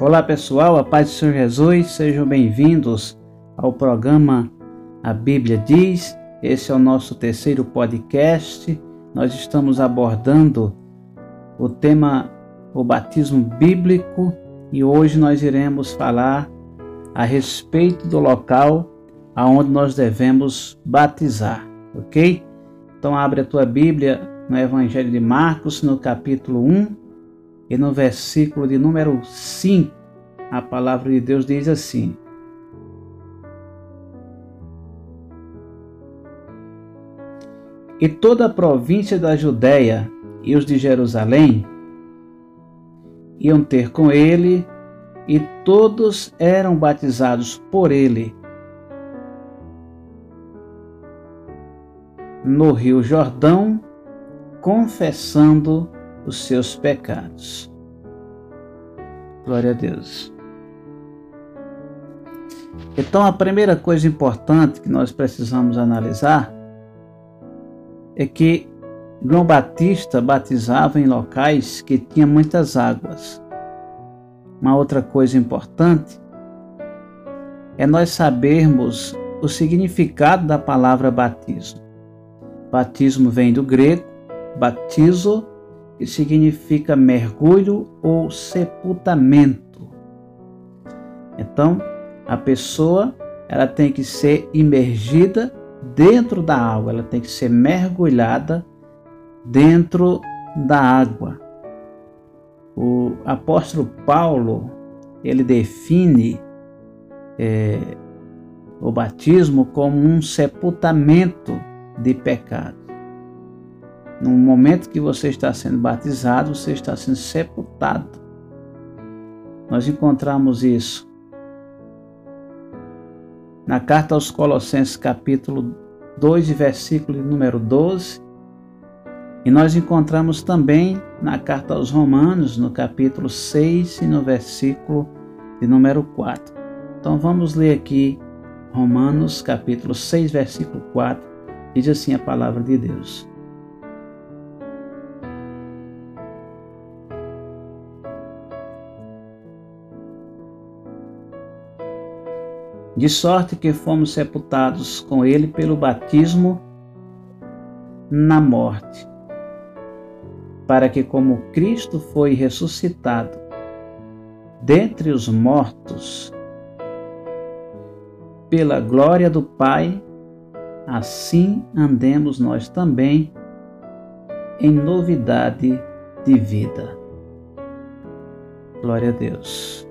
Olá pessoal, a paz do Senhor Jesus, sejam bem-vindos ao programa A Bíblia Diz. Esse é o nosso terceiro podcast. Nós estamos abordando o tema o batismo bíblico e hoje nós iremos falar a respeito do local aonde nós devemos batizar, ok? Então abre a tua Bíblia no Evangelho de Marcos, no capítulo 1, e no versículo de número 5, a palavra de Deus diz assim: E toda a província da Judéia e os de Jerusalém iam ter com ele, e todos eram batizados por ele no Rio Jordão, confessando os seus pecados. Glória a Deus. Então, a primeira coisa importante que nós precisamos analisar é que João Batista batizava em locais que tinham muitas águas. Uma outra coisa importante é nós sabermos o significado da palavra batismo. Batismo vem do grego batizo, que significa mergulho ou sepultamento. Então, a pessoa ela tem que ser imergida dentro da água, ela tem que ser mergulhada dentro da água. O apóstolo Paulo ele define é, o batismo como um sepultamento de pecado. No momento que você está sendo batizado, você está sendo sepultado. Nós encontramos isso na carta aos Colossenses, capítulo 2, versículo número 12. E nós encontramos também na carta aos Romanos, no capítulo 6 e no versículo de número 4. Então vamos ler aqui Romanos, capítulo 6, versículo 4. Diz assim a palavra de Deus. De sorte que fomos sepultados com ele pelo batismo na morte, para que, como Cristo foi ressuscitado dentre os mortos, pela glória do Pai, assim andemos nós também em novidade de vida. Glória a Deus.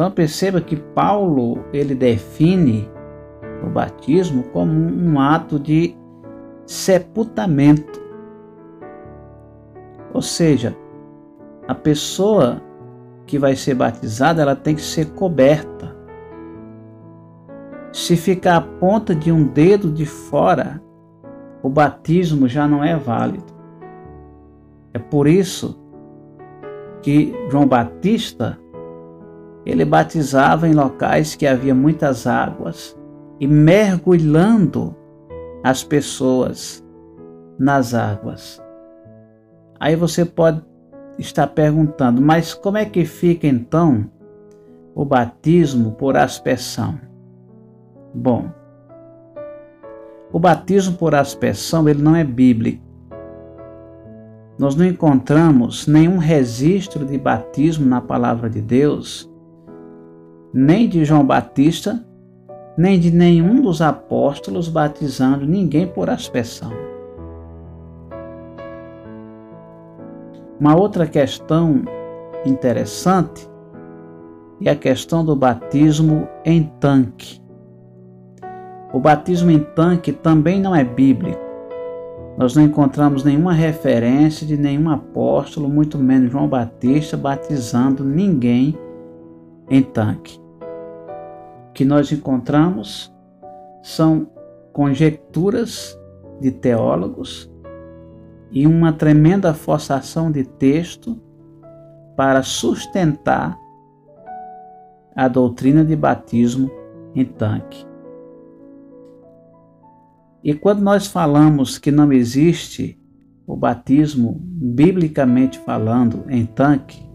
Então perceba que Paulo ele define o batismo como um ato de sepultamento. Ou seja, a pessoa que vai ser batizada, ela tem que ser coberta. Se ficar a ponta de um dedo de fora, o batismo já não é válido. É por isso que João Batista ele batizava em locais que havia muitas águas e mergulhando as pessoas nas águas. Aí você pode estar perguntando, mas como é que fica então o batismo por aspersão? Bom, o batismo por aspersão ele não é bíblico. Nós não encontramos nenhum registro de batismo na palavra de Deus nem de João Batista, nem de nenhum dos apóstolos batizando ninguém por aspersão. Uma outra questão interessante é a questão do batismo em tanque. O batismo em tanque também não é bíblico. Nós não encontramos nenhuma referência de nenhum apóstolo, muito menos João Batista, batizando ninguém em tanque que nós encontramos são conjecturas de teólogos e uma tremenda forçação de texto para sustentar a doutrina de batismo em tanque. E quando nós falamos que não existe o batismo, biblicamente falando, em tanque,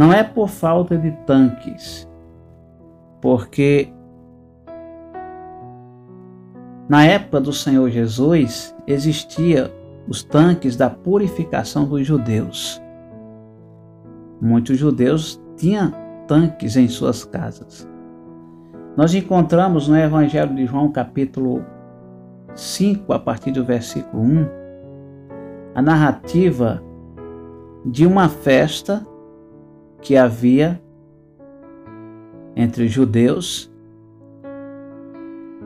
Não é por falta de tanques, porque na época do Senhor Jesus existia os tanques da purificação dos judeus. Muitos judeus tinham tanques em suas casas. Nós encontramos no Evangelho de João, capítulo 5, a partir do versículo 1, a narrativa de uma festa que havia entre os judeus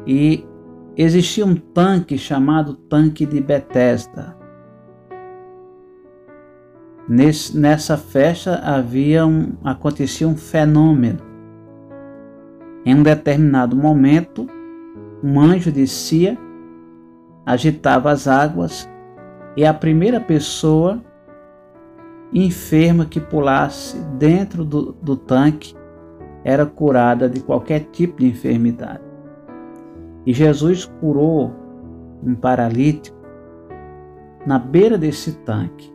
e existia um tanque chamado tanque de Betesda. Nessa festa havia um, acontecia um fenômeno. Em um determinado momento, um anjo descia, agitava as águas e a primeira pessoa enferma que pulasse dentro do, do tanque era curada de qualquer tipo de enfermidade. E Jesus curou um paralítico na beira desse tanque.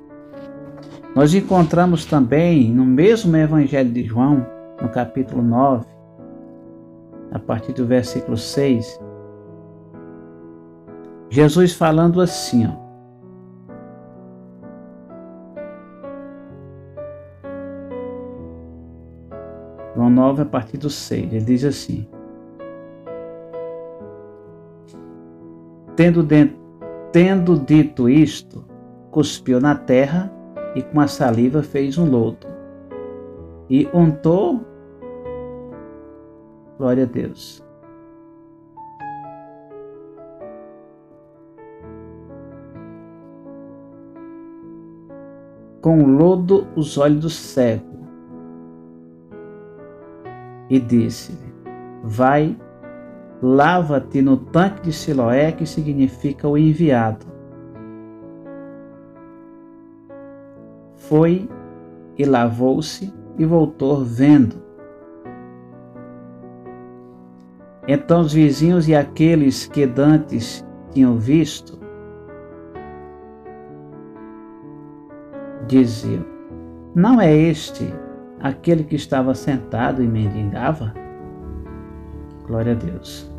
Nós encontramos também no mesmo Evangelho de João, no capítulo 9, a partir do versículo 6, Jesus falando assim, ó, João 9, a partir do 6, ele diz assim: Tendo, de, tendo dito isto, cuspiu na terra e com a saliva fez um lodo e untou. Glória a Deus. Com lodo os olhos do cego e disse-lhe: Vai, lava-te no tanque de Siloé, que significa o enviado. Foi e lavou-se e voltou vendo. Então os vizinhos e aqueles que dantes tinham visto diziam: Não é este aquele que estava sentado e mendigava? Glória a Deus.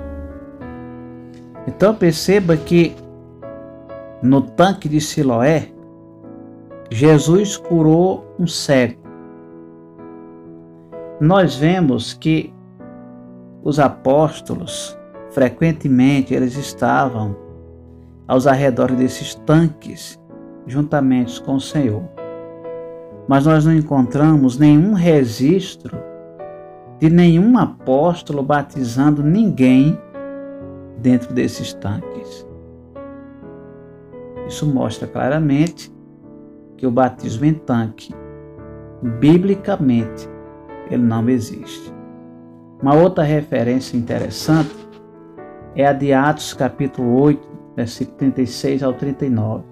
Então perceba que no tanque de Siloé, Jesus curou um cego. Nós vemos que os apóstolos, frequentemente, eles estavam aos arredores desses tanques, juntamente com o Senhor mas nós não encontramos nenhum registro de nenhum apóstolo batizando ninguém dentro desses tanques. Isso mostra claramente que o batismo em tanque, biblicamente, ele não existe. Uma outra referência interessante é a de Atos capítulo 8, versículo 36 ao 39.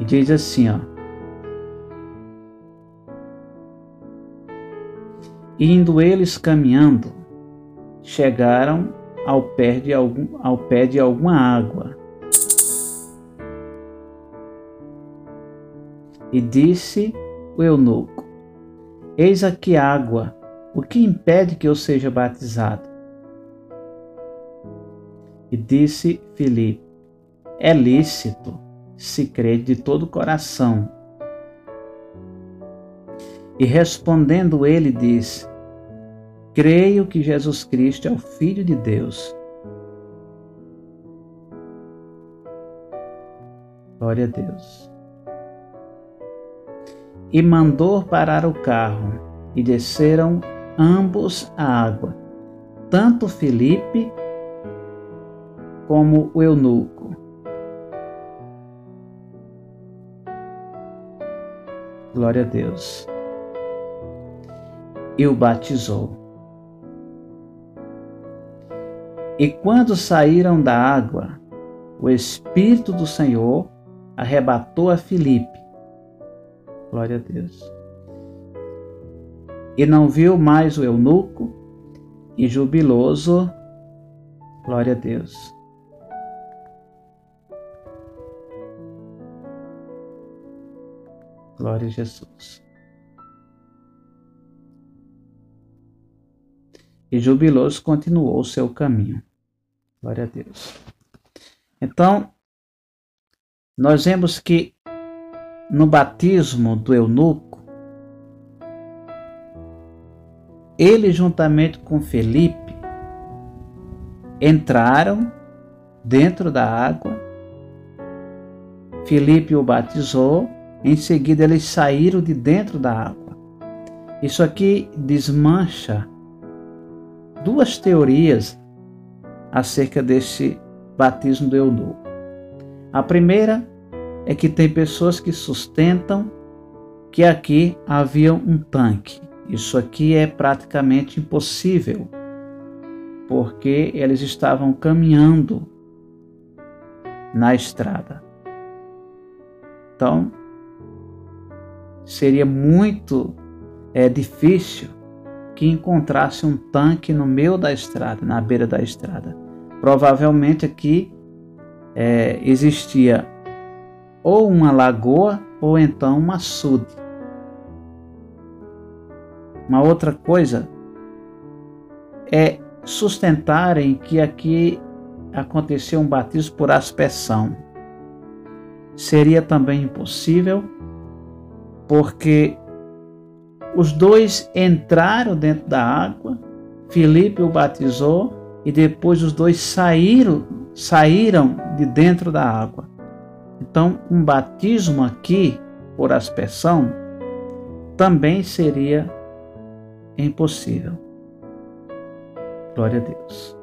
E diz assim, ó. Indo eles caminhando, chegaram ao pé de, algum, ao pé de alguma água. E disse o eunuco: Eis aqui água, o que impede que eu seja batizado? E disse Filipe: É lícito se crê de todo o coração. E respondendo ele diz: Creio que Jesus Cristo é o Filho de Deus. Glória a Deus. E mandou parar o carro, e desceram ambos à água, tanto Felipe como o eunuco. Glória a Deus. E o batizou. E quando saíram da água, o Espírito do Senhor arrebatou a Filipe. Glória a Deus. E não viu mais o eunuco, e jubiloso, glória a Deus. Glória a Jesus. E jubiloso continuou o seu caminho. Glória a Deus. Então, nós vemos que no batismo do eunuco, ele juntamente com Felipe entraram dentro da água. Felipe o batizou, em seguida eles saíram de dentro da água. Isso aqui desmancha duas teorias acerca desse batismo do eunuco. A primeira é que tem pessoas que sustentam que aqui havia um tanque. Isso aqui é praticamente impossível, porque eles estavam caminhando na estrada. Então, seria muito é, difícil que encontrasse um tanque no meio da estrada, na beira da estrada. Provavelmente aqui é, existia ou uma lagoa ou então um açude. Uma outra coisa é sustentarem que aqui aconteceu um batismo por aspersão. Seria também impossível, porque os dois entraram dentro da água, Filipe o batizou e depois os dois saíram, saíram de dentro da água. Então, um batismo aqui por aspersão também seria impossível. Glória a Deus.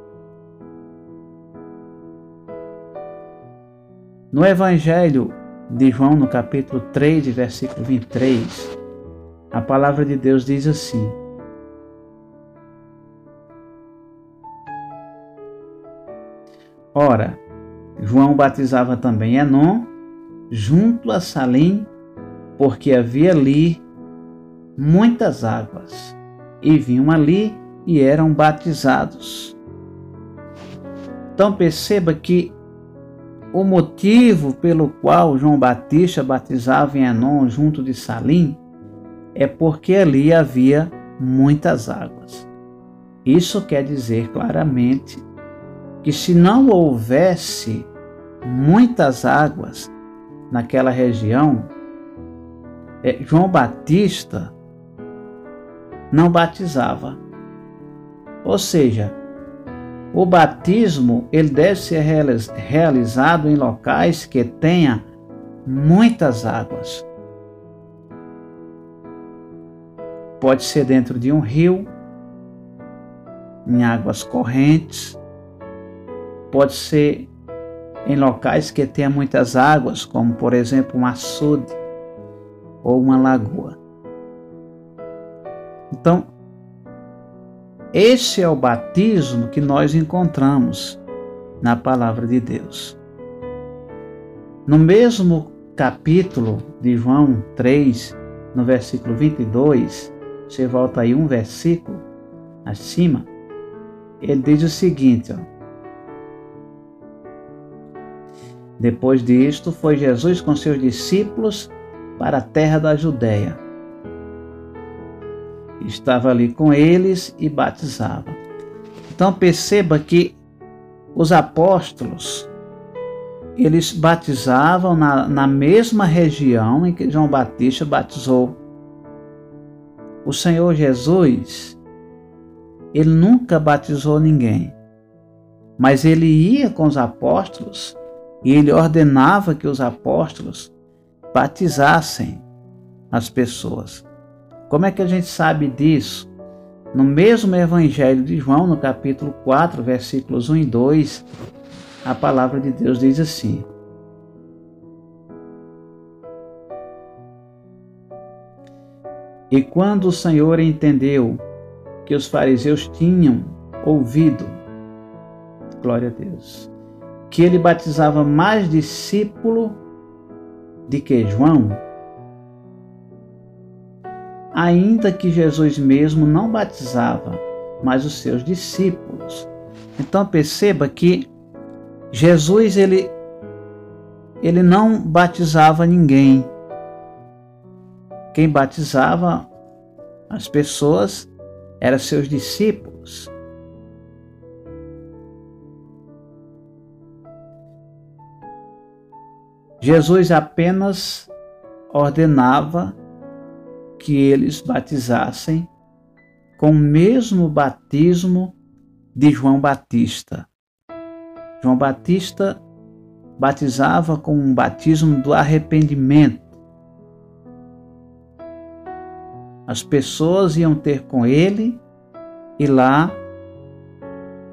No Evangelho de João, no capítulo 3, versículo 23, a palavra de Deus diz assim: Ora, João batizava também Enon, junto a Salim, porque havia ali muitas águas, e vinham ali e eram batizados. Então perceba que o motivo pelo qual João Batista batizava em Enon junto de Salim é porque ali havia muitas águas. Isso quer dizer claramente que se não houvesse muitas águas naquela região, é, João Batista não batizava. Ou seja, o batismo ele deve ser realizado em locais que tenha muitas águas. Pode ser dentro de um rio, em águas correntes, pode ser em locais que tenha muitas águas, como por exemplo um açude ou uma lagoa. Então, esse é o batismo que nós encontramos na palavra de Deus. No mesmo capítulo de João 3, no versículo 22, você volta aí um versículo acima, ele diz o seguinte: ó, Depois disto, foi Jesus com seus discípulos para a terra da Judéia. Estava ali com eles e batizava. Então perceba que os apóstolos eles batizavam na, na mesma região em que João Batista batizou o Senhor Jesus, ele nunca batizou ninguém, mas ele ia com os apóstolos e ele ordenava que os apóstolos batizassem as pessoas. Como é que a gente sabe disso? No mesmo Evangelho de João, no capítulo 4, versículos 1 e 2, a palavra de Deus diz assim: E quando o Senhor entendeu que os fariseus tinham ouvido, glória a Deus, que ele batizava mais discípulo de que João, ainda que Jesus mesmo não batizava, mas os seus discípulos. Então perceba que Jesus ele ele não batizava ninguém, quem batizava as pessoas eram seus discípulos. Jesus apenas ordenava que eles batizassem com o mesmo batismo de João Batista. João Batista batizava com um batismo do arrependimento. As pessoas iam ter com ele e lá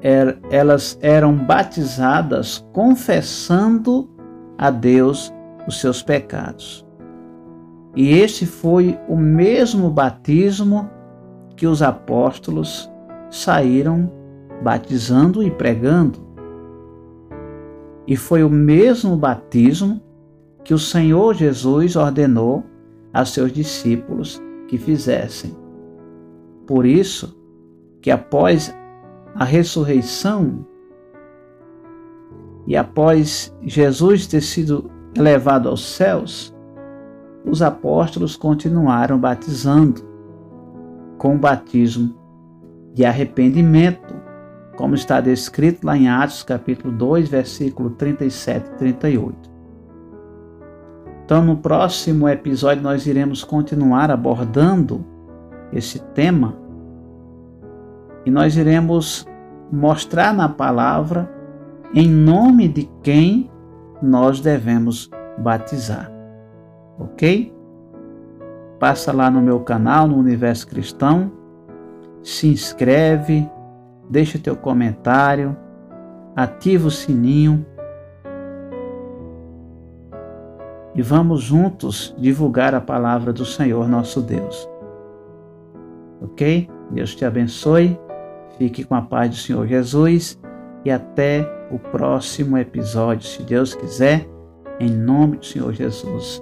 er, elas eram batizadas confessando a Deus os seus pecados. E este foi o mesmo batismo que os apóstolos saíram batizando e pregando. E foi o mesmo batismo que o Senhor Jesus ordenou a seus discípulos que fizessem. Por isso que após a ressurreição e após Jesus ter sido elevado aos céus, os apóstolos continuaram batizando com o batismo de arrependimento, como está descrito lá em Atos capítulo 2, versículo 37 e 38. Então, no próximo episódio, nós iremos continuar abordando esse tema e nós iremos mostrar na palavra em nome de quem nós devemos batizar. Ok? Passa lá no meu canal, no Universo Cristão, se inscreve, deixa teu comentário, ativa o sininho e vamos juntos divulgar a palavra do Senhor nosso Deus. Ok? Deus te abençoe, fique com a paz do Senhor Jesus e até o próximo episódio, se Deus quiser, em nome do Senhor Jesus.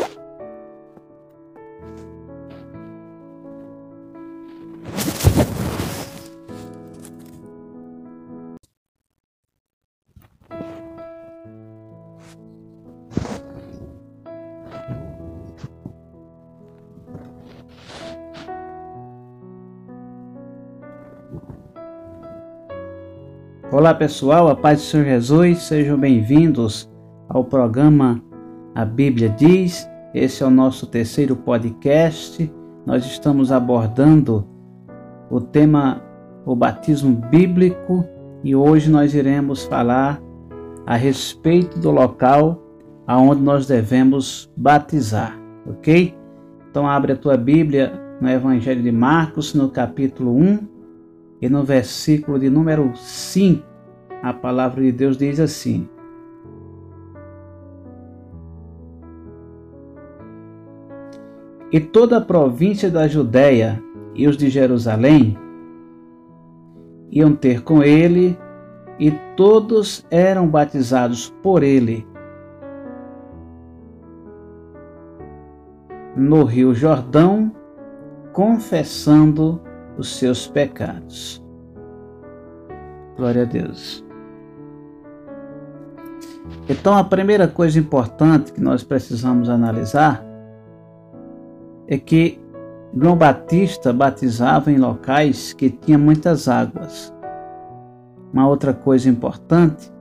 Olá pessoal, a paz do Senhor Jesus, sejam bem-vindos ao programa A Bíblia Diz. Esse é o nosso terceiro podcast. Nós estamos abordando o tema o batismo bíblico e hoje nós iremos falar a respeito do local aonde nós devemos batizar, ok? Então abre a tua Bíblia no Evangelho de Marcos, no capítulo 1, e no versículo de número 5, a palavra de Deus diz assim: E toda a província da Judéia e os de Jerusalém iam ter com ele, e todos eram batizados por ele no Rio Jordão, confessando os seus pecados. Glória a Deus. Então, a primeira coisa importante que nós precisamos analisar é que João Batista batizava em locais que tinham muitas águas. Uma outra coisa importante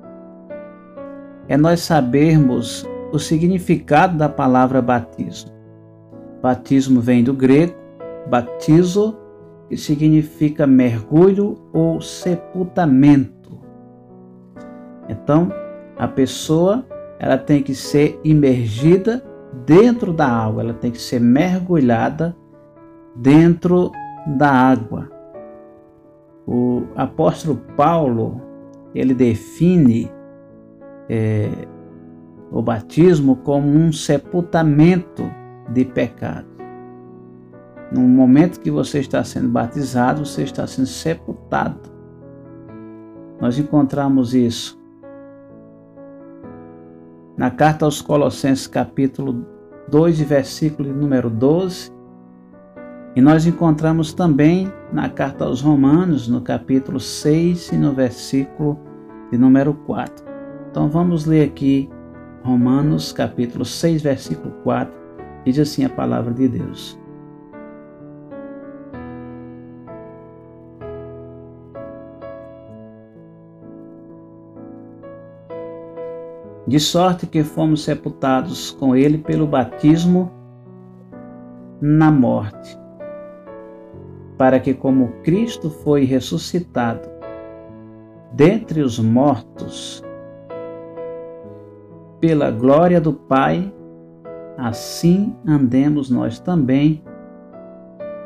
é nós sabermos o significado da palavra batismo. Batismo vem do grego batizo, que significa mergulho ou sepultamento. Então, a pessoa ela tem que ser imergida dentro da água, ela tem que ser mergulhada dentro da água. O apóstolo Paulo ele define é, o batismo como um sepultamento de pecado. No momento que você está sendo batizado, você está sendo sepultado. Nós encontramos isso na carta aos Colossenses, capítulo 2, versículo número 12. E nós encontramos também na carta aos Romanos, no capítulo 6 e no versículo de número 4. Então vamos ler aqui Romanos capítulo 6, versículo 4, diz assim a palavra de Deus. De sorte que fomos sepultados com ele pelo batismo na morte, para que, como Cristo foi ressuscitado dentre os mortos, pela glória do Pai, assim andemos nós também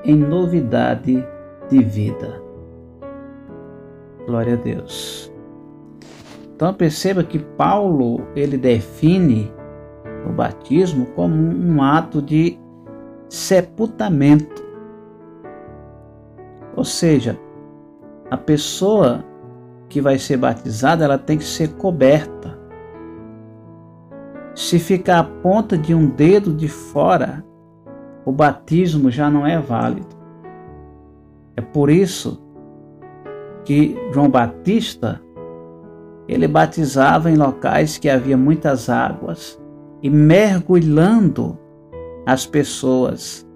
em novidade de vida. Glória a Deus. Então perceba que Paulo ele define o batismo como um ato de sepultamento. Ou seja, a pessoa que vai ser batizada, ela tem que ser coberta. Se ficar a ponta de um dedo de fora, o batismo já não é válido. É por isso que João Batista ele batizava em locais que havia muitas águas e mergulhando as pessoas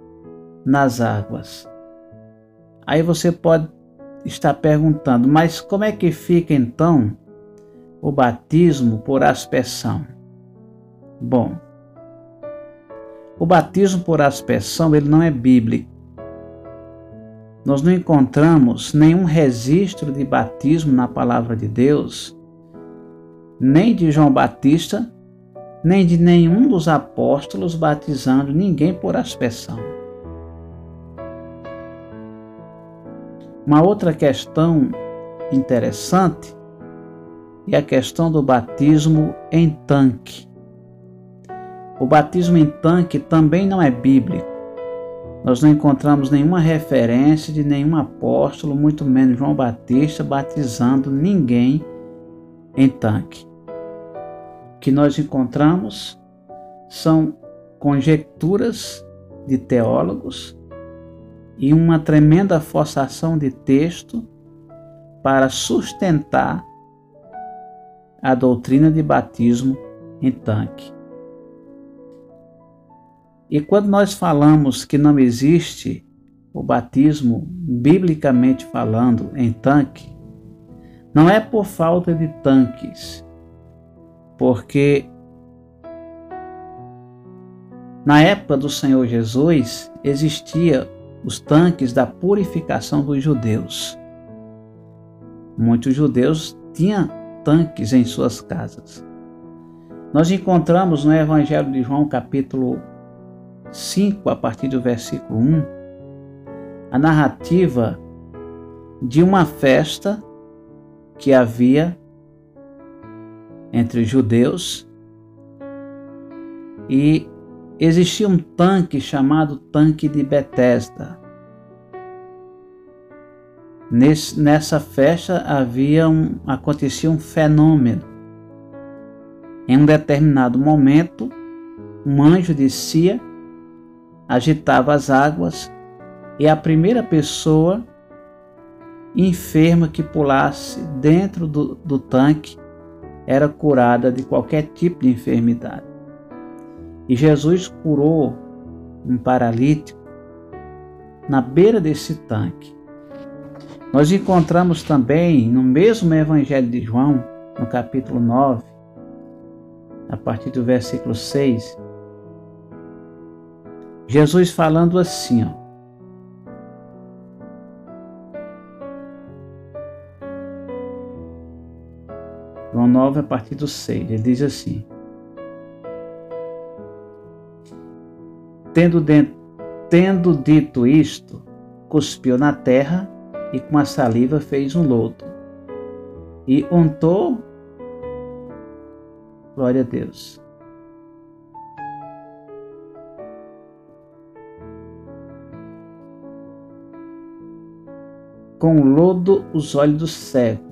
nas águas. Aí você pode estar perguntando, mas como é que fica então o batismo por aspersão? Bom, o batismo por aspersão ele não é bíblico. Nós não encontramos nenhum registro de batismo na palavra de Deus, nem de João Batista, nem de nenhum dos apóstolos batizando ninguém por aspersão. Uma outra questão interessante é a questão do batismo em tanque. O batismo em tanque também não é bíblico. Nós não encontramos nenhuma referência de nenhum apóstolo, muito menos João Batista, batizando ninguém em tanque que nós encontramos são conjecturas de teólogos e uma tremenda forçação de texto para sustentar a doutrina de batismo em tanque. E quando nós falamos que não existe o batismo, biblicamente falando, em tanque, não é por falta de tanques, porque na época do Senhor Jesus existia os tanques da purificação dos judeus. Muitos judeus tinham tanques em suas casas. Nós encontramos no Evangelho de João, capítulo 5, a partir do versículo 1, a narrativa de uma festa que havia entre os judeus e existia um tanque chamado tanque de Betesda. Nessa festa havia um, acontecia um fenômeno. Em um determinado momento, um anjo descia, agitava as águas e a primeira pessoa enferma que pulasse dentro do, do tanque era curada de qualquer tipo de enfermidade. E Jesus curou um paralítico na beira desse tanque. Nós encontramos também no mesmo Evangelho de João, no capítulo 9, a partir do versículo 6, Jesus falando assim, ó, 9, a partir do 6, ele diz assim: Tendo, de, tendo dito isto, cuspiu na terra e com a saliva fez um lodo. E untou, glória a Deus. Com lodo os olhos do cego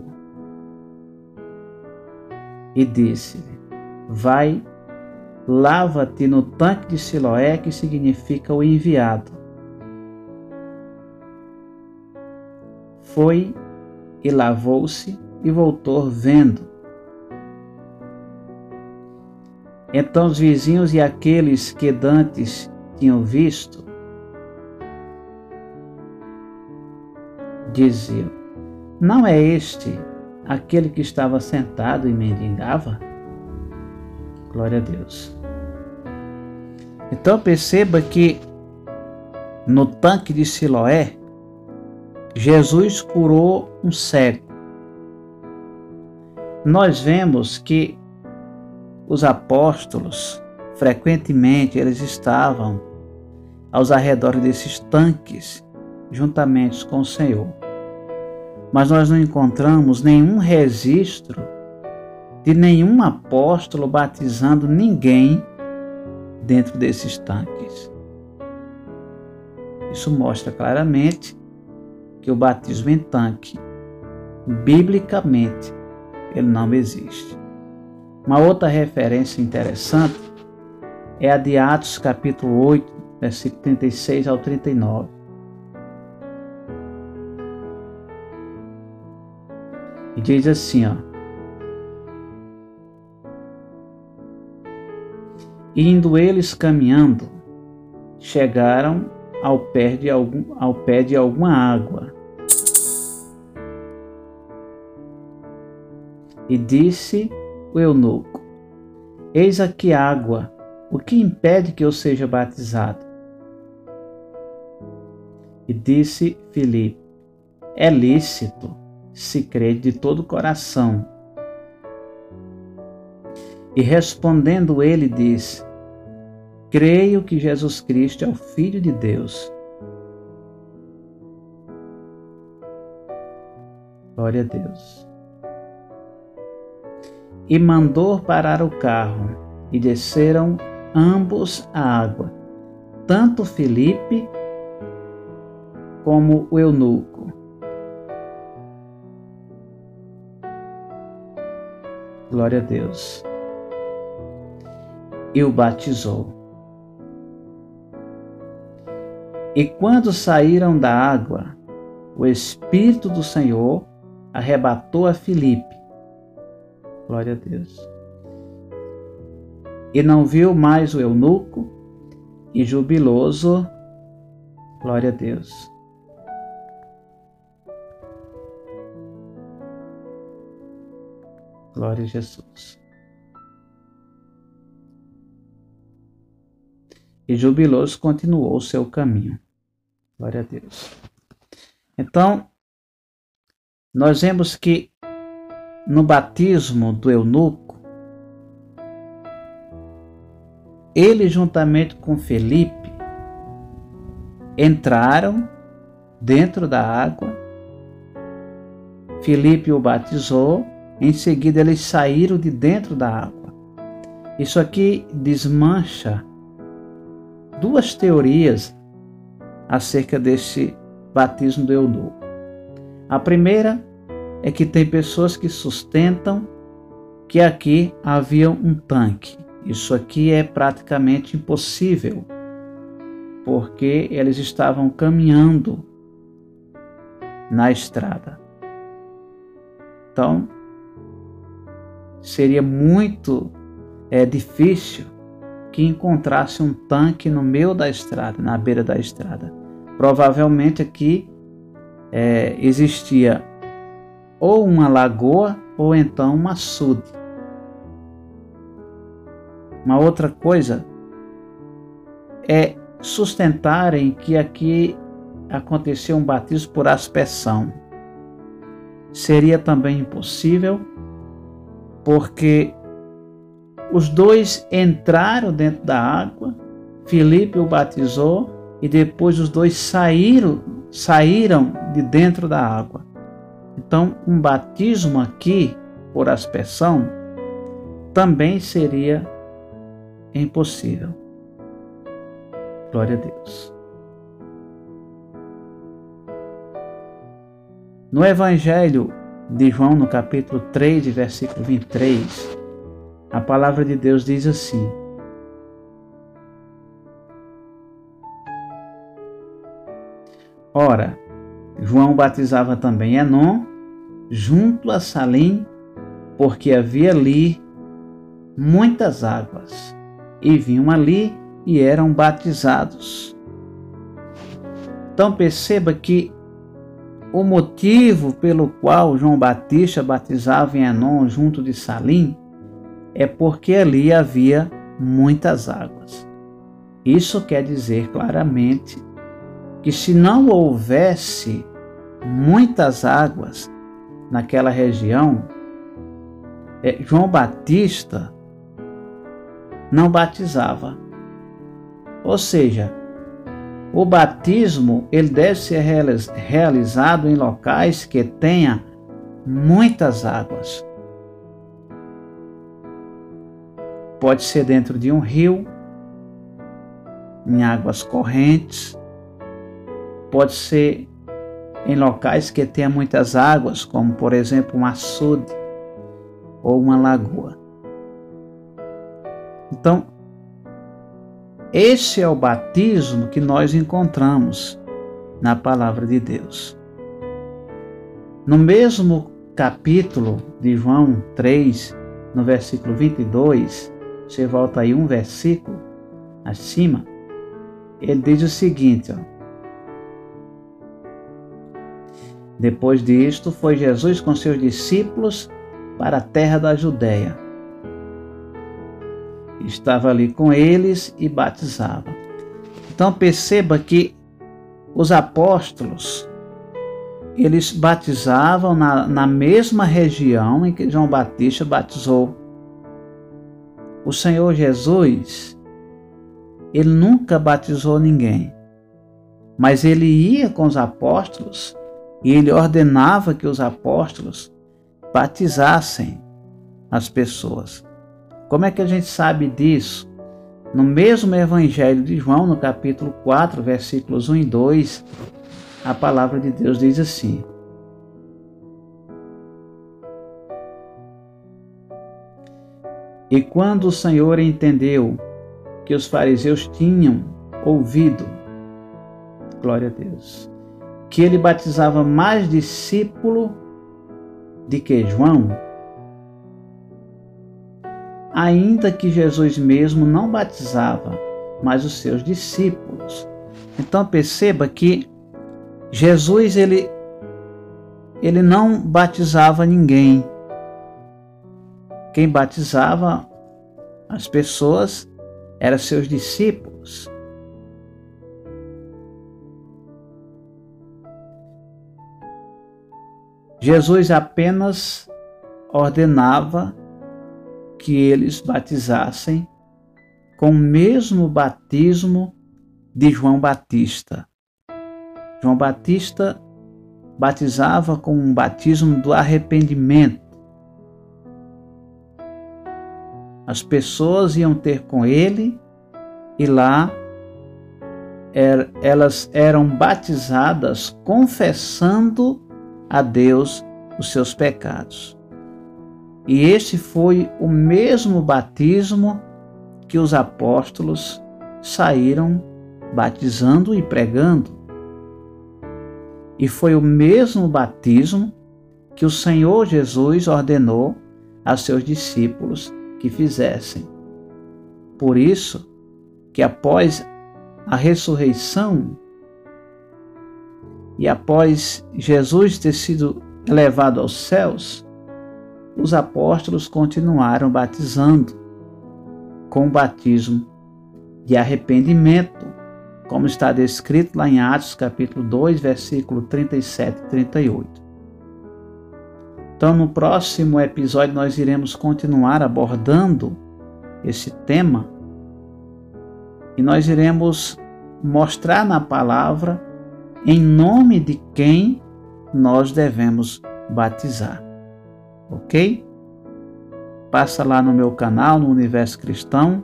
e disse-lhe: Vai, lava-te no tanque de Siloé, que significa o enviado. Foi e lavou-se e voltou vendo. Então os vizinhos e aqueles que dantes tinham visto diziam: Não é este aquele que estava sentado e mendigava? Glória a Deus. Então perceba que no tanque de Siloé, Jesus curou um cego. Nós vemos que os apóstolos, frequentemente, eles estavam aos arredores desses tanques, juntamente com o Senhor. Mas nós não encontramos nenhum registro de nenhum apóstolo batizando ninguém dentro desses tanques. Isso mostra claramente que o batismo em tanque, biblicamente, ele não existe. Uma outra referência interessante é a de Atos capítulo 8, versículo 36 ao 39. Diz assim, ó: Indo eles caminhando, chegaram ao pé de, algum, ao pé de alguma água. E disse o eunuco: Eis aqui água, o que impede que eu seja batizado? E disse Filipe: É lícito, se crê de todo o coração. E respondendo ele, disse: Creio que Jesus Cristo é o Filho de Deus. Glória a Deus. E mandou parar o carro, e desceram ambos à água, tanto Felipe como o eunuco. Glória a Deus. E o batizou. E quando saíram da água, o Espírito do Senhor arrebatou a Filipe. Glória a Deus. E não viu mais o eunuco, e jubiloso, glória a Deus. Glória a Jesus. E jubiloso continuou o seu caminho. Glória a Deus. Então, nós vemos que no batismo do eunuco, ele juntamente com Felipe entraram dentro da água. Felipe o batizou, em seguida eles saíram de dentro da água. Isso aqui desmancha duas teorias acerca desse batismo do eunuco. A primeira é que tem pessoas que sustentam que aqui havia um tanque. Isso aqui é praticamente impossível, porque eles estavam caminhando na estrada. Então, seria muito é, difícil que encontrasse um tanque no meio da estrada, na beira da estrada. Provavelmente aqui é, existia ou uma lagoa ou então um açude. Uma outra coisa é sustentarem que aqui aconteceu um batismo por aspersão. Seria também impossível, porque os dois entraram dentro da água, Filipe o batizou e depois os dois saíram, saíram de dentro da água. Então, um batismo aqui por aspersão também seria impossível. Glória a Deus. No Evangelho de João, no capítulo 3, versículo 23, a palavra de Deus diz assim: Ora, João batizava também Enon, junto a Salim, porque havia ali muitas águas, e vinham ali e eram batizados. Então perceba que o motivo pelo qual João Batista batizava em Enon junto de Salim é porque ali havia muitas águas. Isso quer dizer claramente que se não houvesse muitas águas naquela região, é, João Batista não batizava. Ou seja, o batismo ele deve ser realizado em locais que tenha muitas águas. Pode ser dentro de um rio, em águas correntes, pode ser em locais que tenha muitas águas, como por exemplo um açude ou uma lagoa. Então, esse é o batismo que nós encontramos na palavra de Deus. No mesmo capítulo de João 3, no versículo 22, você volta aí um versículo acima, ele diz o seguinte: ó, Depois disto, foi Jesus com seus discípulos para a terra da Judéia. Estava ali com eles e batizava. Então perceba que os apóstolos eles batizavam na, na mesma região em que João Batista batizou. O Senhor Jesus, ele nunca batizou ninguém, mas ele ia com os apóstolos e ele ordenava que os apóstolos batizassem as pessoas. Como é que a gente sabe disso? No mesmo Evangelho de João, no capítulo 4, versículos 1 e 2, a palavra de Deus diz assim: E quando o Senhor entendeu que os fariseus tinham ouvido, glória a Deus, que ele batizava mais discípulo de que? João, ainda que Jesus mesmo não batizava, mas os seus discípulos. Então perceba que Jesus ele ele não batizava ninguém. Quem batizava as pessoas eram seus discípulos. Jesus apenas ordenava que eles batizassem com o mesmo batismo de João Batista. João Batista batizava com um batismo do arrependimento. As pessoas iam ter com ele e lá er, elas eram batizadas confessando a Deus os seus pecados. E este foi o mesmo batismo que os apóstolos saíram batizando e pregando. E foi o mesmo batismo que o Senhor Jesus ordenou a seus discípulos que fizessem. Por isso que após a ressurreição e após Jesus ter sido levado aos céus, os apóstolos continuaram batizando com o batismo de arrependimento, como está descrito lá em Atos capítulo 2, versículo 37 e 38. Então, no próximo episódio, nós iremos continuar abordando esse tema e nós iremos mostrar na palavra em nome de quem nós devemos batizar. Ok? Passa lá no meu canal, no Universo Cristão,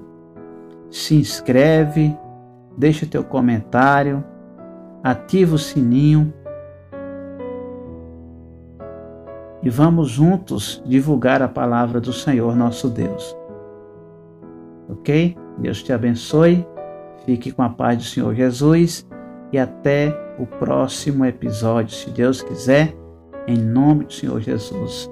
se inscreve, deixa teu comentário, ativa o sininho e vamos juntos divulgar a palavra do Senhor nosso Deus. Ok? Deus te abençoe, fique com a paz do Senhor Jesus e até o próximo episódio, se Deus quiser, em nome do Senhor Jesus.